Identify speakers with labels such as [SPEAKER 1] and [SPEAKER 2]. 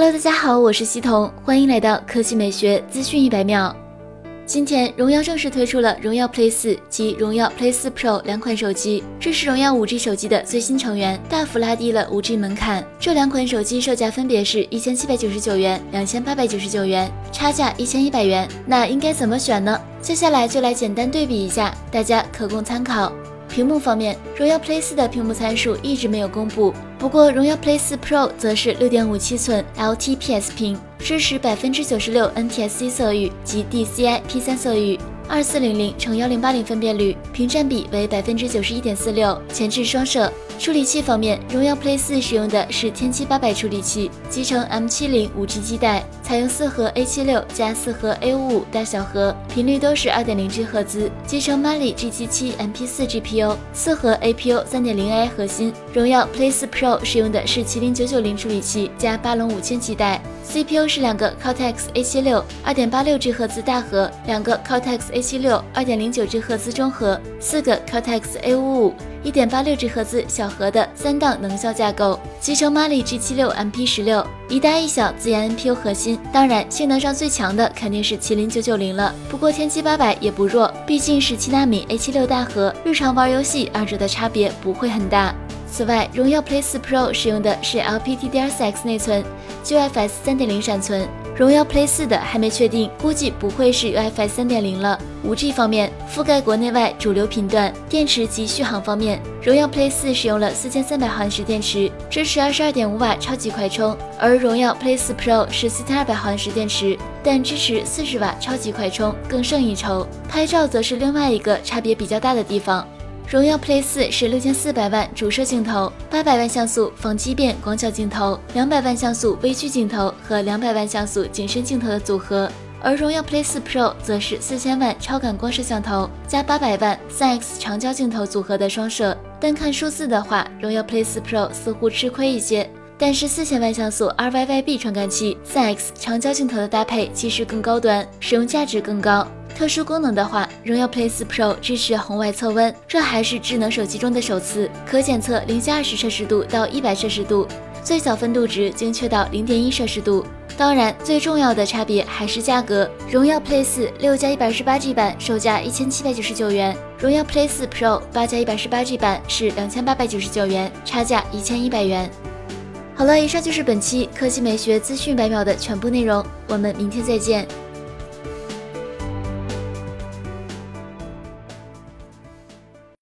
[SPEAKER 1] Hello，大家好，我是西彤，欢迎来到科技美学资讯一百秒。今天，荣耀正式推出了荣耀 Play 四及荣耀 Play 四 Pro 两款手机，这是荣耀 5G 手机的最新成员，大幅拉低了 5G 门槛。这两款手机售价分别是一千七百九十九元、两千八百九十九元，差价一千一百元。那应该怎么选呢？接下来就来简单对比一下，大家可供参考。屏幕方面，荣耀 Play 四的屏幕参数一直没有公布，不过荣耀 Play 四 Pro 则是六点五七寸 LTPS 屏，支持百分之九十六 NTSC 色域及 DCI P3 色域。二四零零乘幺零八零分辨率，屏占比为百分之九十一点四六，前置双摄。处理器方面，荣耀 Play 四使用的是天玑八百处理器，集成 M 七零五 G 基带，采用四核 A 七六加四核 A 五五大小核，频率都是二点零 G 赫兹，集成 Mali G 七七 MP 四 GPU，四核 APU 三点零 AI 核心。荣耀 Play 四 Pro 使用的是麒麟九九零处理器加八龙五千基带。CPU 是两个 Cortex A76 2.86G 赫兹大核，两个 Cortex A76 2.09G 赫兹中核，四个 Cortex A55 1.86G 赫兹小核的三档能效架构，集成 Mali G76 MP16，一大一小自研 NPU 核心。当然，性能上最强的肯定是麒麟990了，不过天玑八百也不弱，毕竟是七纳米 A76 大核，日常玩游戏二者的差别不会很大。此外，荣耀 Play 4 Pro 使用的是 LPDDR4X 内存，UFS 3.0闪存。荣耀 Play 4的还没确定，估计不会是 UFS 3.0了。5G 方面，覆盖国内外主流频段。电池及续航方面，荣耀 Play 4使用了4300毫安时电池，支持22.5瓦超级快充；而荣耀 Play 4 Pro 是4200毫安时电池，但支持40瓦超级快充，更胜一筹。拍照则是另外一个差别比较大的地方。荣耀 Play 四是六千四百万主摄镜头，八百万像素防畸变广角镜头，两百万像素微距镜头和两百万像素景深镜头的组合，而荣耀 Play 四 Pro 则是四千万超感光摄像头加八百万三 X 长焦镜头组合的双摄。单看数字的话，荣耀 Play 四 Pro 似乎吃亏一些，但是四千万像素 RYYB 传感器、三 X 长焦镜头的搭配其实更高端，使用价值更高。特殊功能的话，荣耀 Play 4 Pro 支持红外测温，这还是智能手机中的首次，可检测零下二十摄氏度到一百摄氏度，最小分度值精确到零点一摄氏度。当然，最重要的差别还是价格，荣耀 Play 4六加一百二十八 G 版售价一千七百九十九元，荣耀 Play 4 Pro 八加一百十八 G 版是两千八百九十九元，差价一千一百元。好了，以上就是本期科技美学资讯百秒的全部内容，我们明天再见。